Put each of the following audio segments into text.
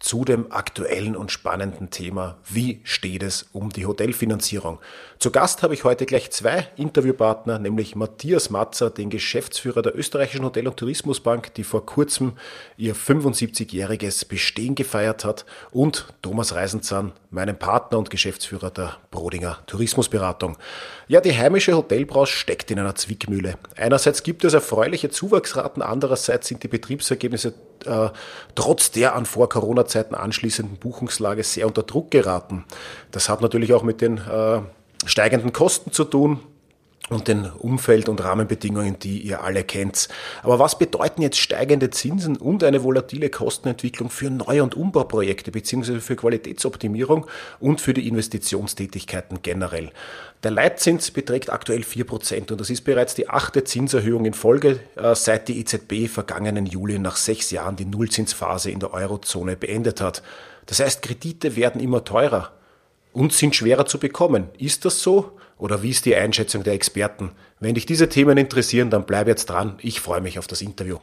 zu dem aktuellen und spannenden Thema, wie steht es um die Hotelfinanzierung. Zu Gast habe ich heute gleich zwei Interviewpartner, nämlich Matthias Matzer, den Geschäftsführer der österreichischen Hotel- und Tourismusbank, die vor kurzem ihr 75-jähriges Bestehen gefeiert hat, und Thomas Reisenzahn, meinen Partner und Geschäftsführer der Brodinger Tourismusberatung. Ja, die heimische Hotelbranche steckt in einer Zwickmühle. Einerseits gibt es erfreuliche Zuwachsraten, andererseits sind die Betriebsergebnisse äh, trotz der an Vor-Corona-Zeiten anschließenden Buchungslage sehr unter Druck geraten. Das hat natürlich auch mit den äh, steigenden Kosten zu tun und den Umfeld- und Rahmenbedingungen, die ihr alle kennt. Aber was bedeuten jetzt steigende Zinsen und eine volatile Kostenentwicklung für Neu- und Umbauprojekte beziehungsweise für Qualitätsoptimierung und für die Investitionstätigkeiten generell? Der Leitzins beträgt aktuell 4% und das ist bereits die achte Zinserhöhung in Folge, äh, seit die EZB vergangenen Juli nach sechs Jahren die Nullzinsphase in der Eurozone beendet hat. Das heißt, Kredite werden immer teurer und sind schwerer zu bekommen. Ist das so? Oder wie ist die Einschätzung der Experten? Wenn dich diese Themen interessieren, dann bleib jetzt dran. Ich freue mich auf das Interview.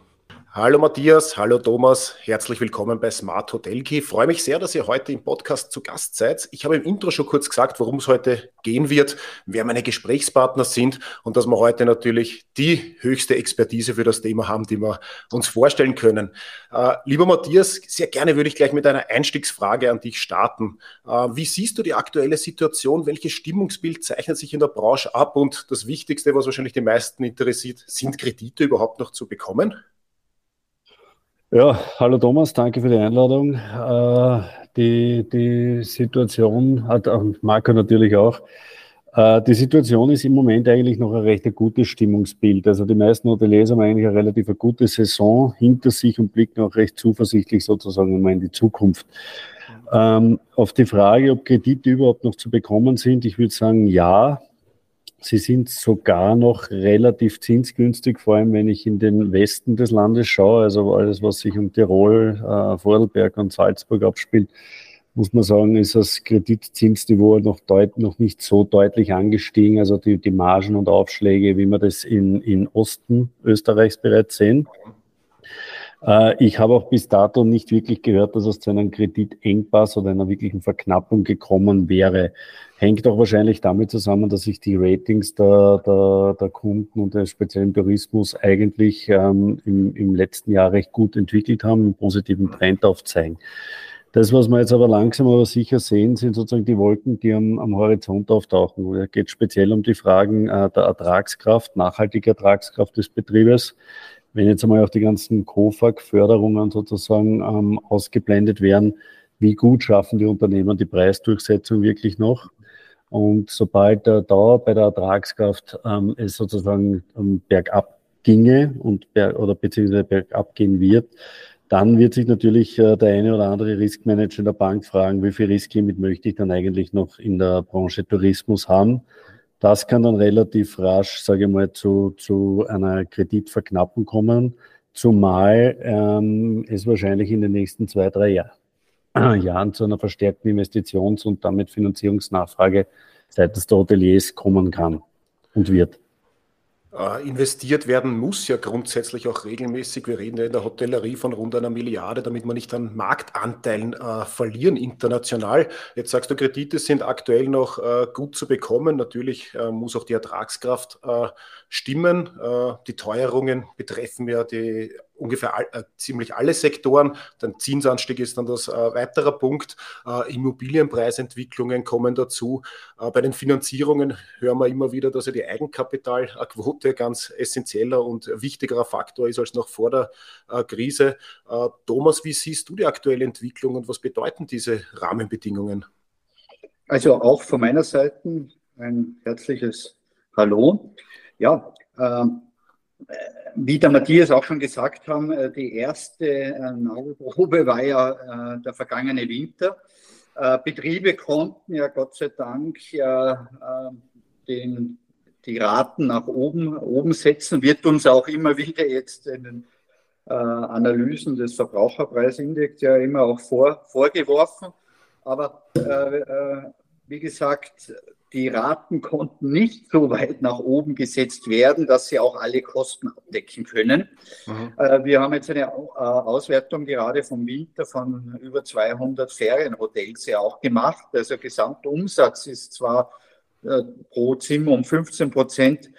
Hallo Matthias, hallo Thomas, herzlich willkommen bei Smart Hotel Key. Freue mich sehr, dass ihr heute im Podcast zu Gast seid. Ich habe im Intro schon kurz gesagt, worum es heute gehen wird, wer meine Gesprächspartner sind und dass wir heute natürlich die höchste Expertise für das Thema haben, die wir uns vorstellen können. Äh, lieber Matthias, sehr gerne würde ich gleich mit einer Einstiegsfrage an dich starten. Äh, wie siehst du die aktuelle Situation? Welches Stimmungsbild zeichnet sich in der Branche ab? Und das Wichtigste, was wahrscheinlich die meisten interessiert, sind Kredite überhaupt noch zu bekommen? Ja, hallo Thomas, danke für die Einladung. Äh, die, die Situation hat auch Marco natürlich auch. Äh, die Situation ist im Moment eigentlich noch ein recht gutes Stimmungsbild. Also die meisten Hoteliers haben eigentlich eine relativ gute Saison hinter sich und blicken auch recht zuversichtlich sozusagen immer in die Zukunft. Ähm, auf die Frage, ob Kredite überhaupt noch zu bekommen sind, ich würde sagen ja. Sie sind sogar noch relativ zinsgünstig, vor allem wenn ich in den Westen des Landes schaue, also alles, was sich um Tirol, äh, Vorarlberg und Salzburg abspielt, muss man sagen, ist das Kreditzinsniveau noch, deut noch nicht so deutlich angestiegen. Also die, die Margen und Aufschläge, wie wir das in, in Osten Österreichs bereits sehen. Äh, ich habe auch bis dato nicht wirklich gehört, dass es zu einem Kreditengpass oder einer wirklichen Verknappung gekommen wäre. Hängt auch wahrscheinlich damit zusammen, dass sich die Ratings der, der, der Kunden und der speziellen Tourismus eigentlich ähm, im, im letzten Jahr recht gut entwickelt haben, einen positiven Trend aufzeigen. Das, was wir jetzt aber langsam aber sicher sehen, sind sozusagen die Wolken, die am, am Horizont auftauchen. Es geht speziell um die Fragen äh, der Ertragskraft, nachhaltige Ertragskraft des Betriebes wenn jetzt einmal auch die ganzen COFAG-Förderungen sozusagen ähm, ausgeblendet werden, wie gut schaffen die Unternehmen die Preisdurchsetzung wirklich noch? Und sobald der da bei der Ertragskraft ähm, es sozusagen ähm, bergab ginge und ber oder beziehungsweise bergab gehen wird, dann wird sich natürlich äh, der eine oder andere Riskmanager in der Bank fragen, wie viel Risklimit möchte ich dann eigentlich noch in der Branche Tourismus haben? Das kann dann relativ rasch, sage ich mal, zu, zu einer Kreditverknappung kommen, zumal ähm, es wahrscheinlich in den nächsten zwei, drei Jahr, äh, Jahren zu einer verstärkten Investitions- und damit Finanzierungsnachfrage seitens der Hoteliers kommen kann und wird. Äh, investiert werden muss ja grundsätzlich auch regelmäßig. Wir reden ja in der Hotellerie von rund einer Milliarde, damit wir nicht an Marktanteilen äh, verlieren international. Jetzt sagst du, Kredite sind aktuell noch äh, gut zu bekommen. Natürlich äh, muss auch die Ertragskraft äh, stimmen. Äh, die Teuerungen betreffen ja die ungefähr all, äh, ziemlich alle Sektoren. Der Zinsanstieg ist dann das äh, weiterer Punkt. Äh, Immobilienpreisentwicklungen kommen dazu. Äh, bei den Finanzierungen hören wir immer wieder, dass ja die Eigenkapitalquote ganz essentieller und wichtigerer Faktor ist als noch vor der äh, Krise. Äh, Thomas, wie siehst du die aktuelle Entwicklung und was bedeuten diese Rahmenbedingungen? Also auch von meiner Seite ein herzliches Hallo. Ja, ähm, wie der Matthias auch schon gesagt haben, äh, die erste äh, Nagelprobe war ja äh, der vergangene Winter. Betriebe konnten ja Gott sei Dank den die Raten nach oben, oben setzen, wird uns auch immer wieder jetzt in den Analysen des Verbraucherpreisindex ja immer auch vor, vorgeworfen. Aber äh, wie gesagt, die Raten konnten nicht so weit nach oben gesetzt werden, dass sie auch alle Kosten abdecken können. Mhm. Äh, wir haben jetzt eine äh, Auswertung gerade vom Winter von über 200 Ferienhotels ja auch gemacht. Also Gesamtumsatz ist zwar äh, pro Zimmer um 15 Prozent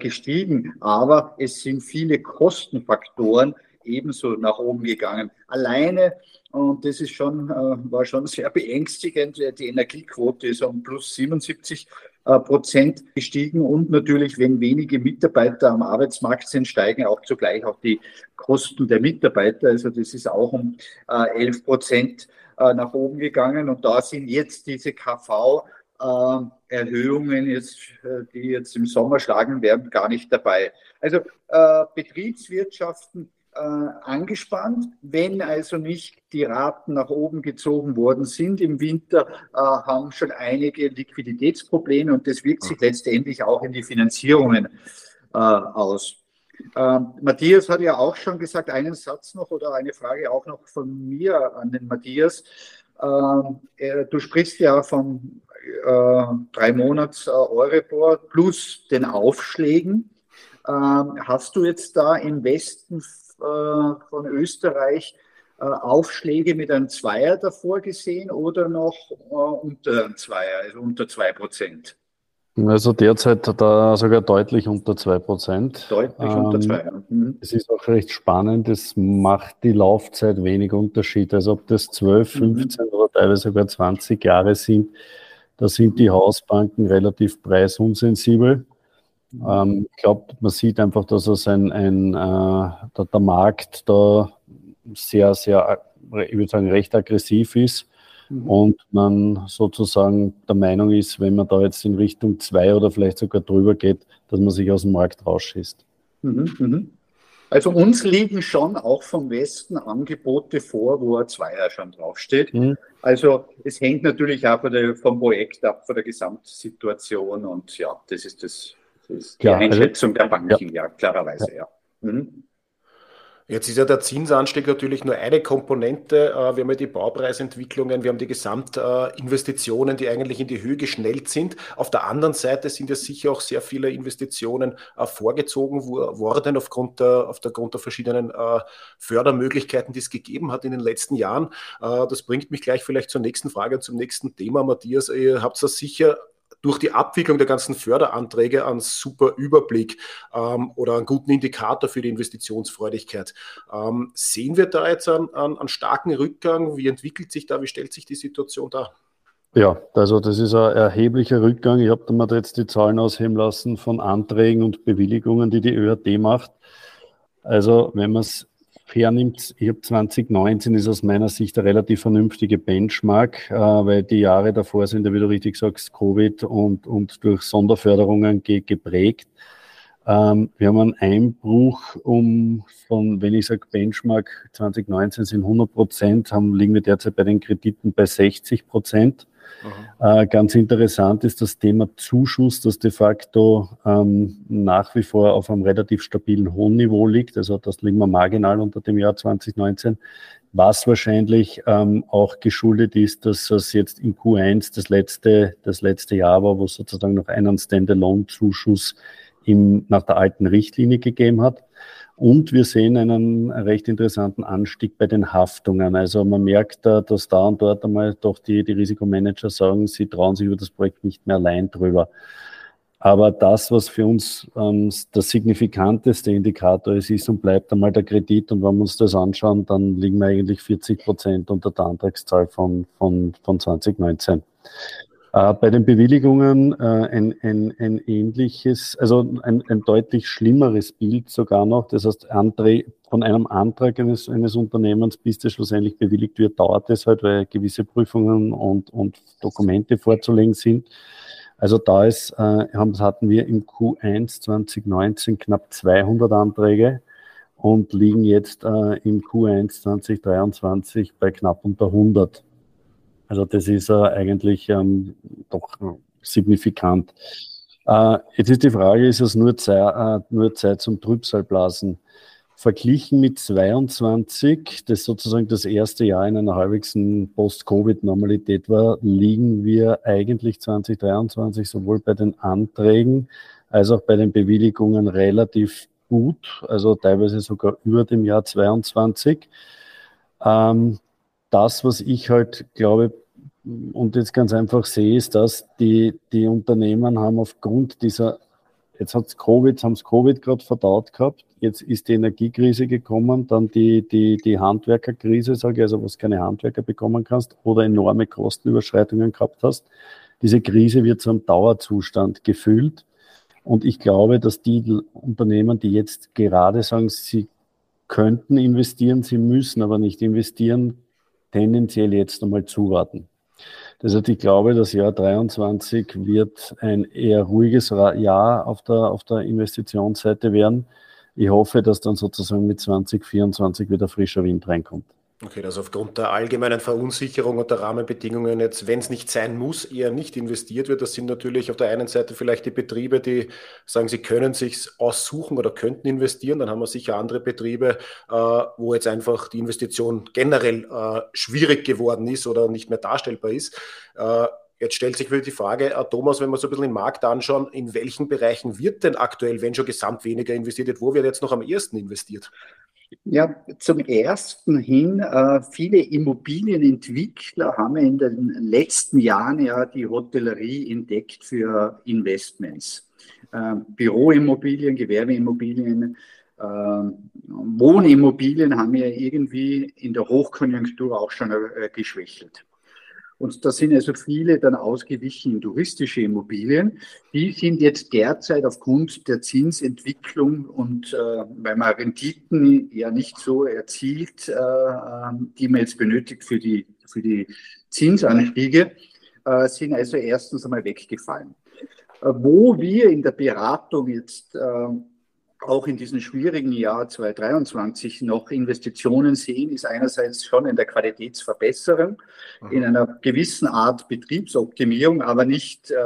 gestiegen, aber es sind viele Kostenfaktoren ebenso nach oben gegangen. Alleine und das ist schon, äh, war schon sehr beängstigend. Die Energiequote ist um plus 77 äh, Prozent gestiegen und natürlich, wenn wenige Mitarbeiter am Arbeitsmarkt sind, steigen auch zugleich auch die Kosten der Mitarbeiter. Also das ist auch um 11 äh, Prozent nach oben gegangen und da sind jetzt diese KV Erhöhungen jetzt, die jetzt im Sommer schlagen werden, gar nicht dabei. Also Betriebswirtschaften äh, angespannt. Wenn also nicht die Raten nach oben gezogen worden sind im Winter, äh, haben schon einige Liquiditätsprobleme und das wirkt sich letztendlich auch in die Finanzierungen äh, aus. Ähm, Matthias hat ja auch schon gesagt, einen Satz noch oder eine Frage auch noch von mir an den Matthias. Ähm, du sprichst ja von äh, drei Monats äh, Euribor plus den Aufschlägen. Ähm, hast du jetzt da im Westen äh, von Österreich äh, Aufschläge mit einem Zweier davor gesehen oder noch äh, unter einem Zweier, also unter zwei Prozent? Also derzeit da sogar deutlich unter 2%. Deutlich ähm, unter 2. Mhm. Es ist auch recht spannend, es macht die Laufzeit wenig Unterschied. Also ob das 12, 15 mhm. oder teilweise sogar 20 Jahre sind, da sind die Hausbanken relativ preisunsensibel. Ähm, ich glaube, man sieht einfach, dass es ein, ein äh, der, der, Markt da sehr, sehr, ich würde sagen, recht aggressiv ist mhm. und man sozusagen der Meinung ist, wenn man da jetzt in Richtung zwei oder vielleicht sogar drüber geht, dass man sich aus dem Markt rausschießt. Mhm, mhm. Also uns liegen schon auch vom Westen Angebote vor, wo ein Zweier schon draufsteht. Mhm. Also es hängt natürlich auch vom Projekt ab, von der Gesamtsituation und ja, das ist das ist Klar, die also Einschätzung also, der Banken, ja, ja klarerweise, ja. ja. Mhm. Jetzt ist ja der Zinsanstieg natürlich nur eine Komponente. Äh, wir haben ja die Baupreisentwicklungen, wir haben die Gesamtinvestitionen, die eigentlich in die Höhe geschnellt sind. Auf der anderen Seite sind ja sicher auch sehr viele Investitionen äh, vorgezogen worden aufgrund der, aufgrund der verschiedenen äh, Fördermöglichkeiten, die es gegeben hat in den letzten Jahren. Das bringt mich gleich vielleicht zur nächsten Frage, zum nächsten Thema. Matthias, ihr habt das sicher durch die Abwicklung der ganzen Förderanträge einen super Überblick ähm, oder einen guten Indikator für die Investitionsfreudigkeit. Ähm, sehen wir da jetzt einen, einen, einen starken Rückgang? Wie entwickelt sich da? Wie stellt sich die Situation da? Ja, also das ist ein erheblicher Rückgang. Ich habe mir jetzt die Zahlen ausheben lassen von Anträgen und Bewilligungen, die die ÖRT macht. Also wenn man es hernimmt, ich habe 2019 ist aus meiner Sicht eine relativ vernünftige Benchmark, äh, weil die Jahre davor sind wie du richtig sagst, Covid und, und durch Sonderförderungen ge geprägt. Ähm, wir haben einen Einbruch um von, wenn ich sage Benchmark 2019 sind 100 Prozent, haben, liegen wir derzeit bei den Krediten bei 60 Prozent. Äh, ganz interessant ist das Thema Zuschuss, das de facto ähm, nach wie vor auf einem relativ stabilen hohen Niveau liegt. Also das liegen wir marginal unter dem Jahr 2019, was wahrscheinlich ähm, auch geschuldet ist, dass es jetzt in Q1 das letzte, das letzte Jahr war, wo sozusagen noch einen Standalone-Zuschuss nach der alten Richtlinie gegeben hat. Und wir sehen einen recht interessanten Anstieg bei den Haftungen. Also man merkt da, dass da und dort einmal doch die, die Risikomanager sagen, sie trauen sich über das Projekt nicht mehr allein drüber. Aber das, was für uns ähm, der signifikanteste Indikator ist, ist und bleibt einmal der Kredit. Und wenn wir uns das anschauen, dann liegen wir eigentlich 40 Prozent unter der Antragszahl von, von, von 2019. Äh, bei den Bewilligungen äh, ein, ein, ein ähnliches, also ein, ein deutlich schlimmeres Bild sogar noch. Das heißt, Anträ von einem Antrag eines, eines Unternehmens, bis das schlussendlich bewilligt wird, dauert es halt, weil gewisse Prüfungen und, und Dokumente vorzulegen sind. Also da ist, äh, hatten wir im Q1 2019 knapp 200 Anträge und liegen jetzt äh, im Q1 2023 bei knapp unter 100. Also das ist äh, eigentlich ähm, doch signifikant. Äh, jetzt ist die Frage, ist es nur Zeit, äh, nur Zeit zum Trübsalblasen? Verglichen mit 22, das sozusagen das erste Jahr in einer halbwegs Post-Covid-Normalität war, liegen wir eigentlich 2023 sowohl bei den Anträgen als auch bei den Bewilligungen relativ gut, also teilweise sogar über dem Jahr 22. Ähm, das, was ich halt glaube und jetzt ganz einfach sehe, ist, dass die, die Unternehmen haben aufgrund dieser, jetzt hat es Covid, haben es Covid gerade verdaut gehabt, jetzt ist die Energiekrise gekommen, dann die, die, die Handwerkerkrise, sage ich, also was keine Handwerker bekommen kannst oder enorme Kostenüberschreitungen gehabt hast. Diese Krise wird zu einem Dauerzustand gefühlt. Und ich glaube, dass die Unternehmen, die jetzt gerade sagen, sie könnten investieren, sie müssen aber nicht investieren, tendenziell jetzt einmal zuwarten. Das heißt, ich glaube, das Jahr 23 wird ein eher ruhiges Jahr auf der, auf der Investitionsseite werden. Ich hoffe, dass dann sozusagen mit 2024 wieder frischer Wind reinkommt. Okay, also aufgrund der allgemeinen Verunsicherung und der Rahmenbedingungen jetzt, wenn es nicht sein muss, eher nicht investiert wird. Das sind natürlich auf der einen Seite vielleicht die Betriebe, die sagen, sie können sich aussuchen oder könnten investieren. Dann haben wir sicher andere Betriebe, äh, wo jetzt einfach die Investition generell äh, schwierig geworden ist oder nicht mehr darstellbar ist. Äh, Jetzt stellt sich wieder die Frage, Thomas, wenn wir so ein bisschen den Markt anschauen, in welchen Bereichen wird denn aktuell, wenn schon gesamt weniger investiert wird, wo wird jetzt noch am ersten investiert? Ja, zum ersten hin, äh, viele Immobilienentwickler haben in den letzten Jahren ja die Hotellerie entdeckt für Investments. Äh, Büroimmobilien, Gewerbeimmobilien, äh, Wohnimmobilien haben ja irgendwie in der Hochkonjunktur auch schon geschwächelt. Und da sind also viele dann ausgewichen touristische Immobilien. Die sind jetzt derzeit aufgrund der Zinsentwicklung und äh, weil man Renditen ja nicht so erzielt, äh, die man jetzt benötigt für die, für die Zinsanstiege, äh, sind also erstens einmal weggefallen. Äh, wo wir in der Beratung jetzt äh, auch in diesem schwierigen Jahr 2023 noch Investitionen sehen, ist einerseits schon in der Qualitätsverbesserung, mhm. in einer gewissen Art Betriebsoptimierung, aber nicht äh,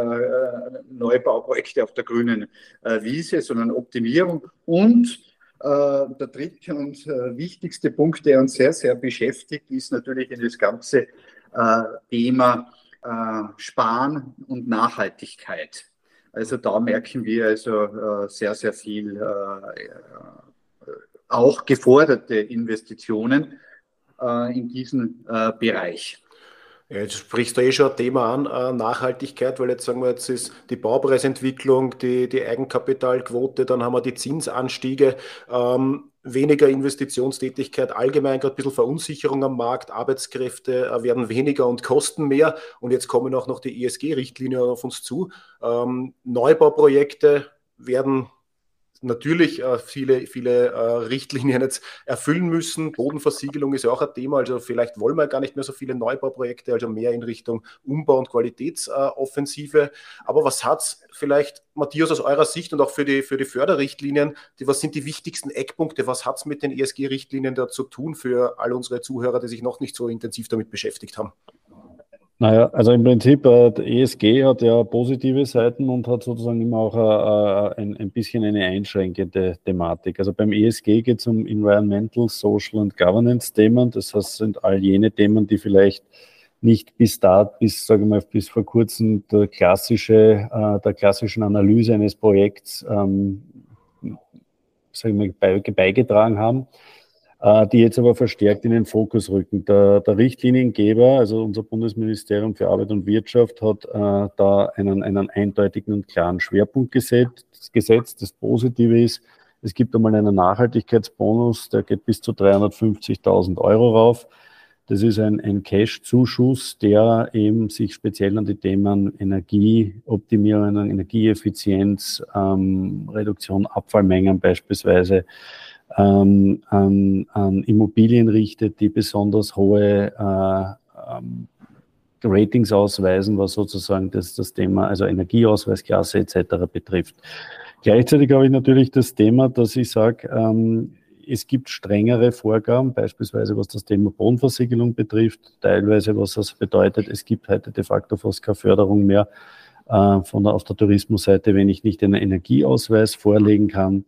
Neubauprojekte auf der grünen äh, Wiese, sondern Optimierung. Und äh, der dritte und äh, wichtigste Punkt, der uns sehr, sehr beschäftigt, ist natürlich in das ganze äh, Thema äh, Sparen und Nachhaltigkeit. Also da merken wir also äh, sehr, sehr viel äh, auch geforderte Investitionen äh, in diesen Bereich. Ja, jetzt sprichst du eh schon ein Thema an, Nachhaltigkeit, weil jetzt sagen wir, jetzt ist die Baupreisentwicklung, die, die Eigenkapitalquote, dann haben wir die Zinsanstiege. Ähm, weniger Investitionstätigkeit, allgemein gerade ein bisschen Verunsicherung am Markt, Arbeitskräfte äh, werden weniger und kosten mehr. Und jetzt kommen auch noch die ESG-Richtlinien auf uns zu. Ähm, Neubauprojekte werden natürlich äh, viele, viele äh, Richtlinien jetzt erfüllen müssen. Bodenversiegelung ist ja auch ein Thema, also vielleicht wollen wir gar nicht mehr so viele Neubauprojekte, also mehr in Richtung Umbau- und Qualitätsoffensive. Aber was hat es vielleicht, Matthias, aus eurer Sicht und auch für die, für die Förderrichtlinien, die, was sind die wichtigsten Eckpunkte? Was hat es mit den ESG-Richtlinien da zu tun für all unsere Zuhörer, die sich noch nicht so intensiv damit beschäftigt haben? Naja, also im Prinzip, äh, ESG hat ja positive Seiten und hat sozusagen immer auch äh, ein, ein bisschen eine einschränkende Thematik. Also beim ESG geht es um Environmental, Social und Governance-Themen. Das heißt, sind all jene Themen, die vielleicht nicht bis da, bis, sage ich mal, bis vor kurzem der klassische, äh, der klassischen Analyse eines Projekts ähm, sage ich mal, beigetragen haben. Äh, die jetzt aber verstärkt in den Fokus rücken. Der, der Richtliniengeber, also unser Bundesministerium für Arbeit und Wirtschaft, hat äh, da einen, einen eindeutigen und klaren Schwerpunkt gesetzt. gesetzt. Das Positive ist, es gibt einmal einen Nachhaltigkeitsbonus, der geht bis zu 350.000 Euro rauf. Das ist ein, ein Cash-Zuschuss, der eben sich speziell an die Themen Energieoptimierung, Energieeffizienz, ähm, Reduktion Abfallmengen beispielsweise ähm, an, an, Immobilien richtet, die besonders hohe äh, ähm, Ratings ausweisen, was sozusagen das, das Thema, also Energieausweisklasse etc. betrifft. Gleichzeitig habe ich natürlich das Thema, dass ich sage, ähm, es gibt strengere Vorgaben, beispielsweise was das Thema Bodenversiegelung betrifft, teilweise was das bedeutet, es gibt heute de facto fast keine Förderung mehr äh, von der, auf der Tourismusseite, wenn ich nicht einen Energieausweis vorlegen kann.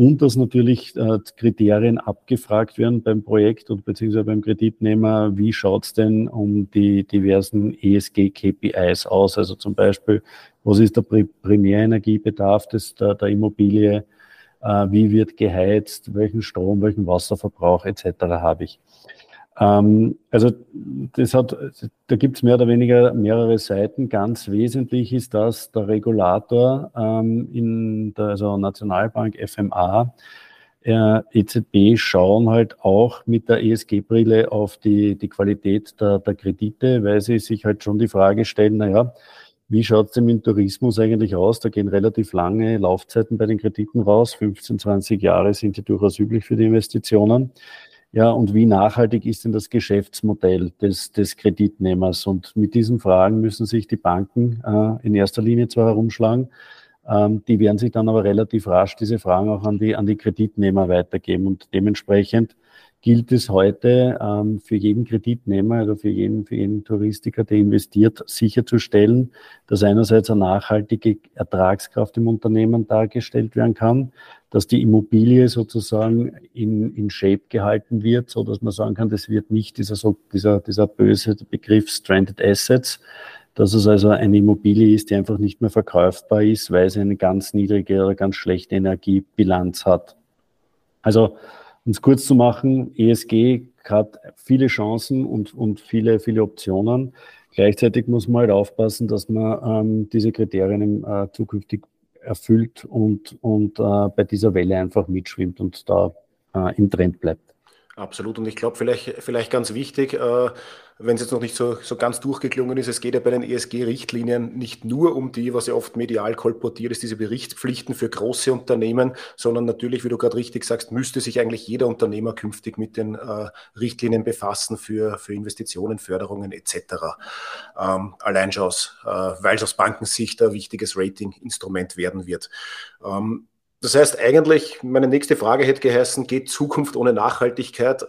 Und dass natürlich äh, Kriterien abgefragt werden beim Projekt und beziehungsweise beim Kreditnehmer, wie schaut es denn um die diversen ESG-KPIs aus? Also zum Beispiel, was ist der Primärenergiebedarf des, der, der Immobilie? Äh, wie wird geheizt? Welchen Strom, welchen Wasserverbrauch etc. habe ich? Ähm, also das hat, da gibt es mehr oder weniger mehrere Seiten. Ganz wesentlich ist, dass der Regulator ähm, in der also Nationalbank FMA äh, EZB schauen halt auch mit der ESG-Brille auf die, die Qualität der, der Kredite, weil sie sich halt schon die Frage stellen, naja, wie schaut es denn im Tourismus eigentlich aus? Da gehen relativ lange Laufzeiten bei den Krediten raus. 15, 20 Jahre sind ja durchaus üblich für die Investitionen. Ja, und wie nachhaltig ist denn das Geschäftsmodell des, des Kreditnehmers? Und mit diesen Fragen müssen sich die Banken äh, in erster Linie zwar herumschlagen, ähm, die werden sich dann aber relativ rasch diese Fragen auch an die, an die Kreditnehmer weitergeben. Und dementsprechend gilt es heute ähm, für jeden Kreditnehmer, also für jeden, für jeden Touristiker, der investiert, sicherzustellen, dass einerseits eine nachhaltige Ertragskraft im Unternehmen dargestellt werden kann, dass die Immobilie sozusagen in, in Shape gehalten wird, so dass man sagen kann, das wird nicht dieser, so, dieser, dieser böse Begriff Stranded Assets, dass es also eine Immobilie ist, die einfach nicht mehr verkaufbar ist, weil sie eine ganz niedrige oder ganz schlechte Energiebilanz hat. Also um es kurz zu machen, ESG hat viele Chancen und, und viele, viele Optionen. Gleichzeitig muss man halt aufpassen, dass man ähm, diese Kriterien äh, zukünftig erfüllt und, und äh, bei dieser Welle einfach mitschwimmt und da äh, im Trend bleibt. Absolut. Und ich glaube, vielleicht, vielleicht ganz wichtig, äh, wenn es jetzt noch nicht so, so ganz durchgeklungen ist, es geht ja bei den ESG-Richtlinien nicht nur um die, was ja oft medial kolportiert ist, diese Berichtspflichten für große Unternehmen, sondern natürlich, wie du gerade richtig sagst, müsste sich eigentlich jeder Unternehmer künftig mit den äh, Richtlinien befassen für, für Investitionen, Förderungen etc. Ähm, allein schon aus, äh, weil es aus Bankensicht ein wichtiges Ratinginstrument werden wird. Ähm, das heißt eigentlich, meine nächste Frage hätte geheißen, geht Zukunft ohne Nachhaltigkeit, äh,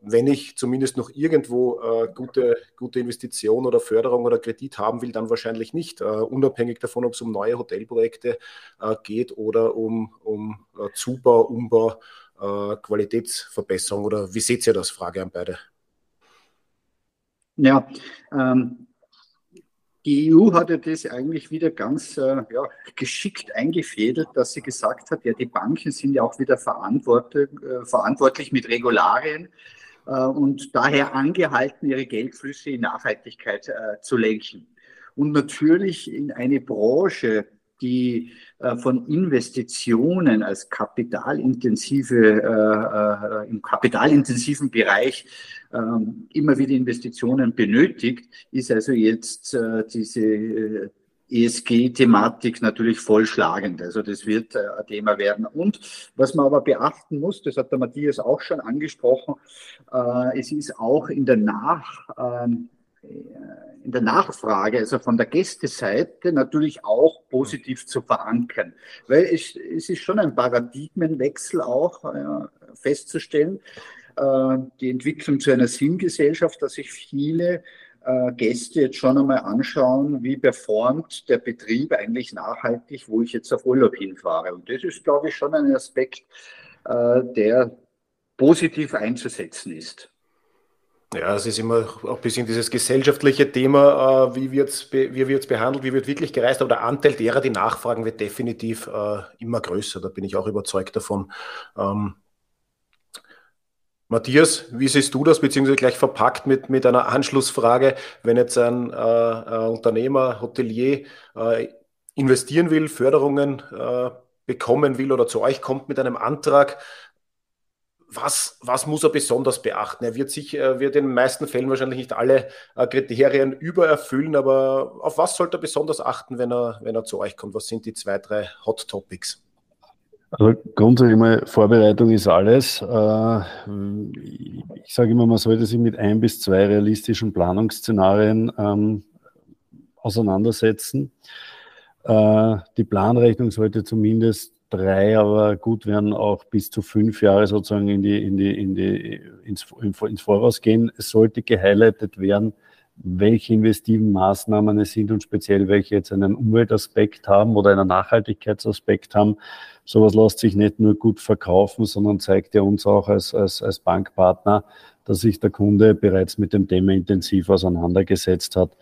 wenn ich zumindest noch irgendwo äh, gute, gute Investition oder Förderung oder Kredit haben will, dann wahrscheinlich nicht, äh, unabhängig davon, ob es um neue Hotelprojekte äh, geht oder um, um äh, Zubau, Umbau, äh, Qualitätsverbesserung oder wie seht ihr das? Frage an beide. Ja, ähm, die EU hatte das eigentlich wieder ganz äh, ja, geschickt eingefädelt, dass sie gesagt hat, ja, die Banken sind ja auch wieder verantwortlich, äh, verantwortlich mit Regularien äh, und daher angehalten, ihre Geldflüsse in Nachhaltigkeit zu lenken. Und natürlich in eine Branche, die äh, von Investitionen als kapitalintensive, äh, äh, im kapitalintensiven Bereich ähm, immer wieder Investitionen benötigt, ist also jetzt äh, diese ESG-Thematik natürlich vollschlagend. Also das wird äh, ein Thema werden. Und was man aber beachten muss, das hat der Matthias auch schon angesprochen, äh, es ist auch in der Nach, ähm, in der Nachfrage, also von der Gästeseite, natürlich auch positiv zu verankern. Weil es, es ist schon ein Paradigmenwechsel auch äh, festzustellen, äh, die Entwicklung zu einer Sinngesellschaft, dass sich viele äh, Gäste jetzt schon einmal anschauen, wie performt der Betrieb eigentlich nachhaltig, wo ich jetzt auf Urlaub hinfahre. Und das ist, glaube ich, schon ein Aspekt, äh, der positiv einzusetzen ist. Ja, es ist immer auch ein bisschen dieses gesellschaftliche Thema, äh, wie wird es wie wird's behandelt, wie wird wirklich gereist, aber der Anteil derer, die nachfragen, wird definitiv äh, immer größer. Da bin ich auch überzeugt davon. Ähm, Matthias, wie siehst du das, beziehungsweise gleich verpackt mit, mit einer Anschlussfrage, wenn jetzt ein, äh, ein Unternehmer, Hotelier äh, investieren will, Förderungen bekommen will oder zu euch kommt mit einem Antrag, was, was muss er besonders beachten? Er wird sich, er wird in den meisten Fällen wahrscheinlich nicht alle äh, Kriterien übererfüllen, aber auf was sollte er besonders achten, wenn er, wenn er zu euch kommt? Was sind die zwei, drei Hot Topics? Also grundsätzlich mal, Vorbereitung ist alles. Äh, ich sage immer, man sollte sich mit ein bis zwei realistischen Planungsszenarien ähm, auseinandersetzen. Äh, die Planrechnung sollte zumindest drei, aber gut werden auch bis zu fünf Jahre sozusagen in die, in die, in die, ins, ins Voraus gehen. Es sollte gehighlightet werden, welche investiven Maßnahmen es sind und speziell welche jetzt einen Umweltaspekt haben oder einen Nachhaltigkeitsaspekt haben. Sowas lässt sich nicht nur gut verkaufen, sondern zeigt ja uns auch als, als, als Bankpartner, dass sich der Kunde bereits mit dem Thema intensiv auseinandergesetzt hat.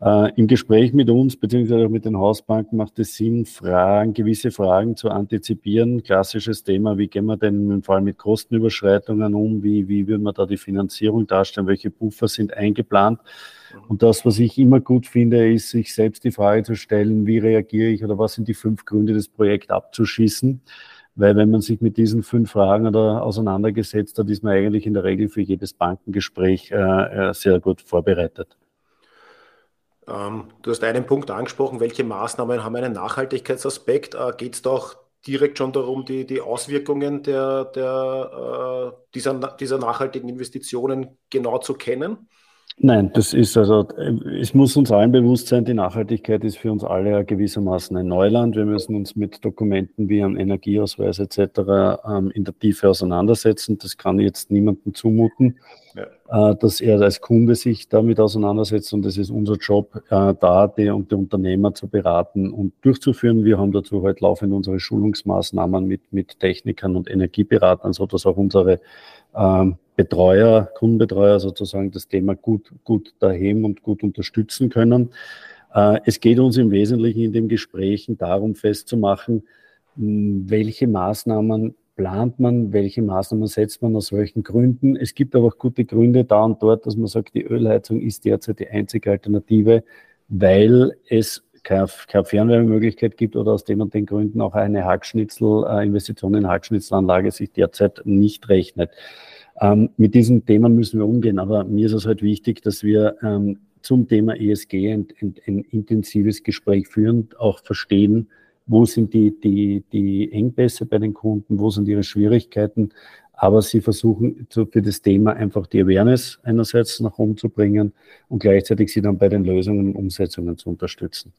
Äh, Im Gespräch mit uns beziehungsweise mit den Hausbanken macht es Sinn, Fragen, gewisse Fragen zu antizipieren. Klassisches Thema, wie gehen wir denn vor allem mit Kostenüberschreitungen um? Wie, wie würden wir da die Finanzierung darstellen? Welche Puffer sind eingeplant? Und das, was ich immer gut finde, ist, sich selbst die Frage zu stellen, wie reagiere ich oder was sind die fünf Gründe, das Projekt abzuschießen? Weil wenn man sich mit diesen fünf Fragen oder auseinandergesetzt hat, ist man eigentlich in der Regel für jedes Bankengespräch äh, äh sehr gut vorbereitet. Ähm, du hast einen Punkt angesprochen, welche Maßnahmen haben einen Nachhaltigkeitsaspekt? Äh, Geht es doch direkt schon darum, die, die Auswirkungen der, der, äh, dieser, dieser nachhaltigen Investitionen genau zu kennen? Nein, das ist also, es muss uns allen bewusst sein, die Nachhaltigkeit ist für uns alle gewissermaßen ein Neuland. Wir müssen uns mit Dokumenten wie einem Energieausweis etc. Ähm, in der Tiefe auseinandersetzen. Das kann jetzt niemandem zumuten, ja. äh, dass er als Kunde sich damit auseinandersetzt und es ist unser Job, äh, da die, und die Unternehmer zu beraten und durchzuführen. Wir haben dazu halt laufend unsere Schulungsmaßnahmen mit, mit Technikern und Energieberatern, sodass auch unsere ähm, Betreuer, Kundenbetreuer sozusagen das Thema gut, gut daheim und gut unterstützen können. Äh, es geht uns im Wesentlichen in den Gesprächen darum festzumachen, welche Maßnahmen plant man, welche Maßnahmen setzt man, aus welchen Gründen. Es gibt aber auch gute Gründe da und dort, dass man sagt, die Ölheizung ist derzeit die einzige Alternative, weil es keine, Fernwärmemöglichkeit gibt oder aus den und den Gründen auch eine Hackschnitzel, äh, Investition in Hackschnitzelanlage sich derzeit nicht rechnet. Ähm, mit diesen Themen müssen wir umgehen, aber mir ist es halt wichtig, dass wir ähm, zum Thema ESG ein, ein, ein, intensives Gespräch führen, auch verstehen, wo sind die, die, die Engpässe bei den Kunden, wo sind ihre Schwierigkeiten, aber sie versuchen für das Thema einfach die Awareness einerseits nach oben zu bringen und gleichzeitig sie dann bei den Lösungen und Umsetzungen zu unterstützen.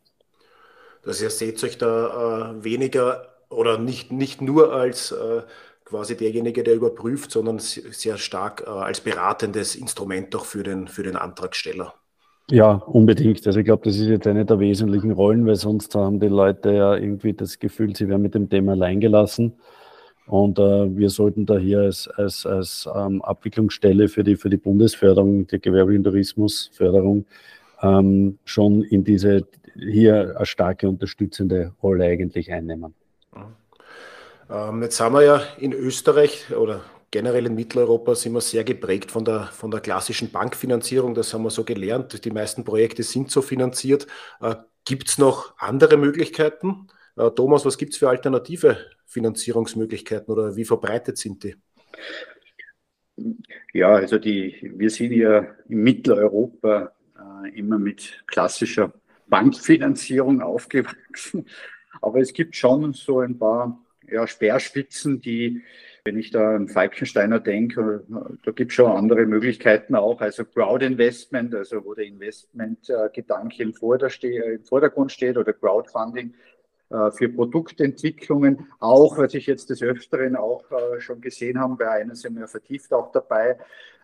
Das heißt, seht euch da äh, weniger oder nicht, nicht nur als äh, quasi derjenige, der überprüft, sondern sehr stark äh, als beratendes Instrument auch für den, für den Antragsteller. Ja, unbedingt. Also ich glaube, das ist jetzt eine der wesentlichen Rollen, weil sonst haben die Leute ja irgendwie das Gefühl, sie werden mit dem Thema alleingelassen. Und äh, wir sollten da hier als, als, als ähm, Abwicklungsstelle für die, für die Bundesförderung, die gewerblichen Tourismusförderung, ähm, schon in diese hier eine starke unterstützende Rolle eigentlich einnehmen. Ähm, jetzt haben wir ja in Österreich oder generell in Mitteleuropa sind wir sehr geprägt von der, von der klassischen Bankfinanzierung. Das haben wir so gelernt. Die meisten Projekte sind so finanziert. Äh, gibt es noch andere Möglichkeiten? Äh, Thomas, was gibt es für alternative Finanzierungsmöglichkeiten oder wie verbreitet sind die? Ja, also die, wir sind ja in Mitteleuropa äh, immer mit klassischer Bankfinanzierung aufgewachsen. Aber es gibt schon so ein paar ja, Speerspitzen, die, wenn ich da an Falkensteiner denke, da gibt es schon andere Möglichkeiten auch. Also Crowd-Investment, also wo der Investment-Gedanke im, im Vordergrund steht oder Crowdfunding äh, für Produktentwicklungen. Auch, was ich jetzt des Öfteren auch äh, schon gesehen habe, bei einem sind wir vertieft auch dabei,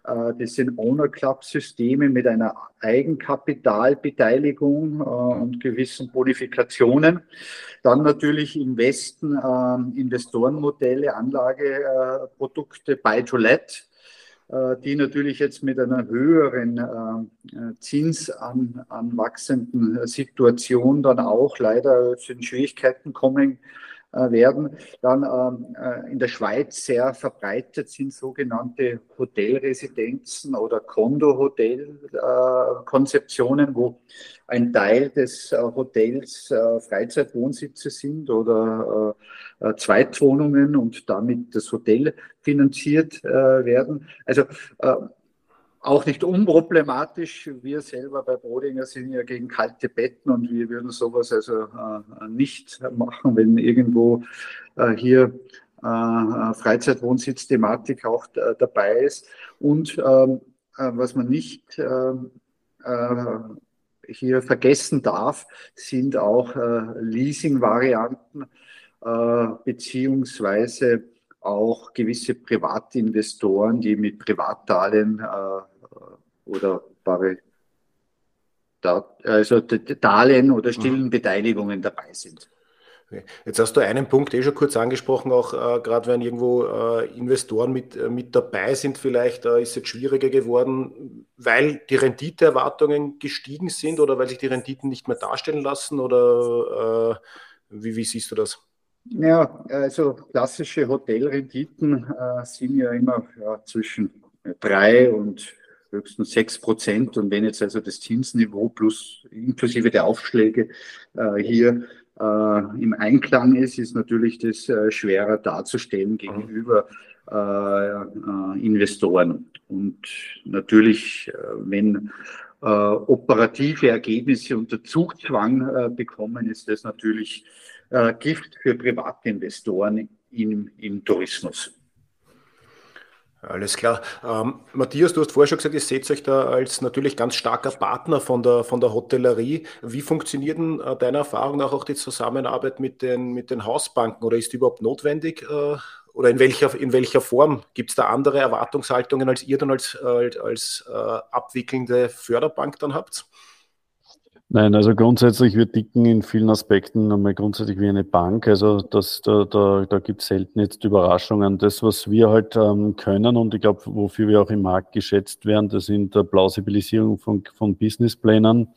äh, das sind Owner Club Systeme mit einer Eigenkapitalbeteiligung und gewissen Bonifikationen. Dann natürlich im Westen Investorenmodelle, Anlageprodukte, Buy to Let äh, die natürlich jetzt mit einer höheren äh, Zins an, anwachsenden Situation dann auch leider in Schwierigkeiten kommen äh, werden. Dann ähm, in der Schweiz sehr verbreitet sind sogenannte Hotelresidenzen oder Kondo-Hotel-Konzeptionen, wo ein Teil des Hotels Freizeitwohnsitze sind oder äh, Zweitwohnungen und damit das Hotel finanziert äh, werden. Also äh, auch nicht unproblematisch. Wir selber bei Brodinger sind ja gegen kalte Betten und wir würden sowas also äh, nicht machen, wenn irgendwo äh, hier äh, Freizeitwohnsitz-Thematik auch dabei ist. Und ähm, was man nicht ähm, hier vergessen darf, sind auch Leasing-Varianten äh, beziehungsweise auch gewisse Privatinvestoren, die mit Privatdarlehen äh, oder also Darlehen oder stillen mhm. Beteiligungen dabei sind. Jetzt hast du einen Punkt eh schon kurz angesprochen, auch äh, gerade wenn irgendwo äh, Investoren mit, äh, mit dabei sind, vielleicht äh, ist es jetzt schwieriger geworden, weil die Renditeerwartungen gestiegen sind oder weil sich die Renditen nicht mehr darstellen lassen oder äh, wie, wie, siehst du das? Ja, also klassische Hotelrenditen sind ja immer ja, zwischen drei und höchstens sechs Prozent. Und wenn jetzt also das Zinsniveau plus inklusive der Aufschläge hier äh, im Einklang ist, ist natürlich das äh, schwerer darzustellen mhm. gegenüber äh, Investoren. Und natürlich, wenn operative Ergebnisse unter Zugzwang bekommen, ist das natürlich Gift für Privatinvestoren im, im Tourismus. Alles klar. Ähm, Matthias, du hast vorher schon gesagt, ihr seht euch da als natürlich ganz starker Partner von der, von der Hotellerie. Wie funktioniert denn äh, deiner Erfahrung nach auch die Zusammenarbeit mit den, mit den Hausbanken oder ist die überhaupt notwendig? Äh, oder in welcher, in welcher Form? Gibt es da andere Erwartungshaltungen, als ihr dann als, als, als äh, abwickelnde Förderbank dann habt? Nein, also grundsätzlich, wir dicken in vielen Aspekten einmal grundsätzlich wie eine Bank. Also das, da, da, da gibt es selten jetzt Überraschungen. Das, was wir halt ähm, können und ich glaube, wofür wir auch im Markt geschätzt werden, das sind der Plausibilisierung von, von Businessplänen.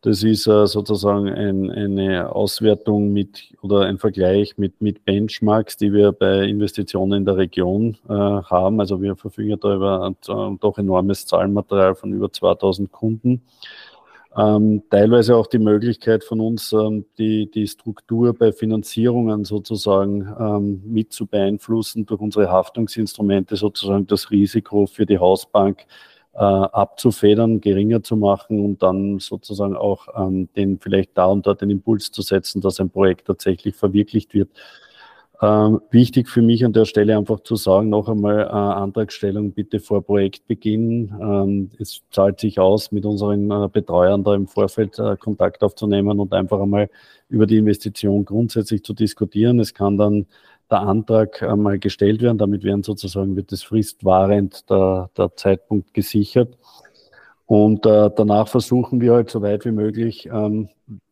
Das ist äh, sozusagen ein, eine Auswertung mit oder ein Vergleich mit, mit Benchmarks, die wir bei Investitionen in der Region äh, haben. Also wir verfügen da über ein, ein doch enormes Zahlenmaterial von über 2000 Kunden ähm, teilweise auch die Möglichkeit von uns, ähm, die, die Struktur bei Finanzierungen sozusagen ähm, mit zu beeinflussen, durch unsere Haftungsinstrumente sozusagen das Risiko für die Hausbank äh, abzufedern, geringer zu machen und dann sozusagen auch ähm, den vielleicht da und dort den Impuls zu setzen, dass ein Projekt tatsächlich verwirklicht wird. Ähm, wichtig für mich an der Stelle einfach zu sagen, noch einmal äh, Antragstellung bitte vor Projektbeginn. Ähm, es zahlt sich aus, mit unseren äh, Betreuern da im Vorfeld äh, Kontakt aufzunehmen und einfach einmal über die Investition grundsätzlich zu diskutieren. Es kann dann der Antrag einmal gestellt werden, damit werden sozusagen wird es fristwahrend der, der Zeitpunkt gesichert. Und äh, danach versuchen wir halt so weit wie möglich ähm,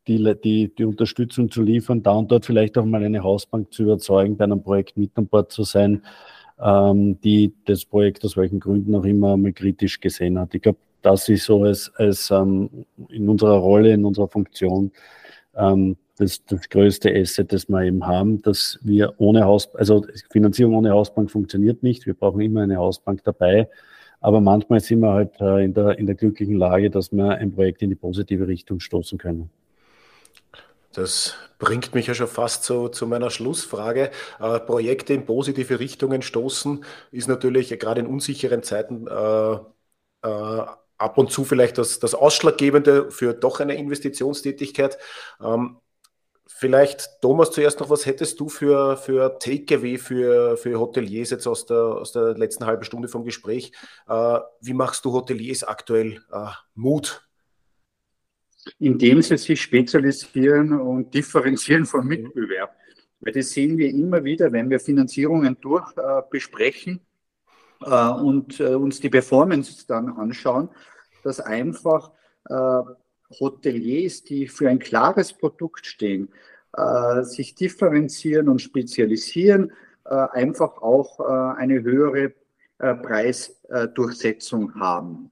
die, die, die Unterstützung zu liefern, da und dort vielleicht auch mal eine Hausbank zu überzeugen, bei einem Projekt mit an Bord zu sein, ähm, die das Projekt aus welchen Gründen auch immer mal kritisch gesehen hat. Ich glaube, das ist so als, als ähm, in unserer Rolle, in unserer Funktion ähm, das, das größte Asset, das wir eben haben, dass wir ohne Haus, also Finanzierung ohne Hausbank funktioniert nicht. Wir brauchen immer eine Hausbank dabei. Aber manchmal sind wir halt äh, in, der, in der glücklichen Lage, dass wir ein Projekt in die positive Richtung stoßen können. Das bringt mich ja schon fast so zu meiner Schlussfrage. Äh, Projekte in positive Richtungen stoßen ist natürlich gerade in unsicheren Zeiten äh, äh, ab und zu vielleicht das, das Ausschlaggebende für doch eine Investitionstätigkeit. Ähm, vielleicht, Thomas, zuerst noch, was hättest du für, für Takeaway für, für Hoteliers jetzt aus der, aus der letzten halben Stunde vom Gespräch? Äh, wie machst du Hoteliers aktuell äh, Mut indem sie sich spezialisieren und differenzieren vom Mitbewerb. Weil das sehen wir immer wieder, wenn wir Finanzierungen durch äh, besprechen äh, und äh, uns die Performance dann anschauen, dass einfach äh, Hoteliers, die für ein klares Produkt stehen, äh, sich differenzieren und spezialisieren, äh, einfach auch eine höhere Preisdurchsetzung haben.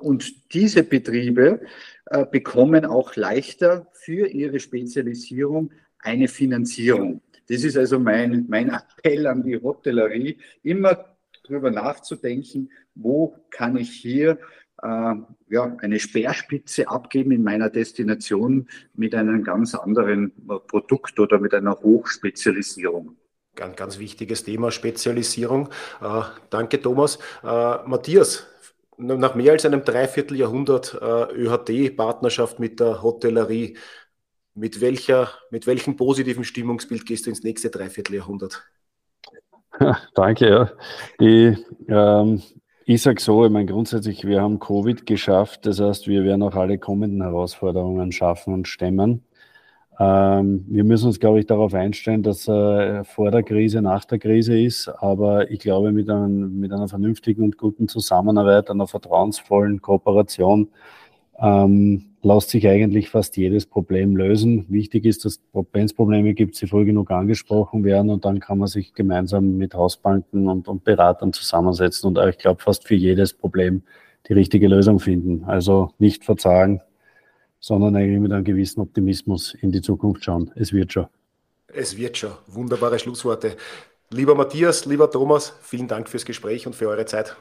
Und diese Betriebe äh, bekommen auch leichter für ihre Spezialisierung eine Finanzierung. Das ist also mein, mein Appell an die Hotellerie, immer darüber nachzudenken, wo kann ich hier äh, ja, eine Speerspitze abgeben in meiner Destination mit einem ganz anderen Produkt oder mit einer Hochspezialisierung. Ganz, ganz wichtiges Thema, Spezialisierung. Äh, danke, Thomas. Äh, Matthias, nach mehr als einem Dreivierteljahrhundert äh, ÖHD-Partnerschaft mit der Hotellerie, mit, welcher, mit welchem positiven Stimmungsbild gehst du ins nächste Dreivierteljahrhundert? Danke, ja. Die, ähm, ich sage so, ich meine grundsätzlich, wir haben Covid geschafft, das heißt, wir werden auch alle kommenden Herausforderungen schaffen und stemmen. Ähm, wir müssen uns, glaube ich, darauf einstellen, dass äh, vor der Krise, nach der Krise ist. Aber ich glaube, mit, einem, mit einer vernünftigen und guten Zusammenarbeit, einer vertrauensvollen Kooperation ähm, lässt sich eigentlich fast jedes Problem lösen. Wichtig ist, dass wenn es Probleme gibt, sie früh genug angesprochen werden und dann kann man sich gemeinsam mit Hausbanken und, und Beratern zusammensetzen und ich glaube fast für jedes Problem die richtige Lösung finden. Also nicht verzagen, sondern eigentlich mit einem gewissen Optimismus in die Zukunft schauen. Es wird schon. Es wird schon. Wunderbare Schlussworte. Lieber Matthias, lieber Thomas, vielen Dank fürs Gespräch und für eure Zeit.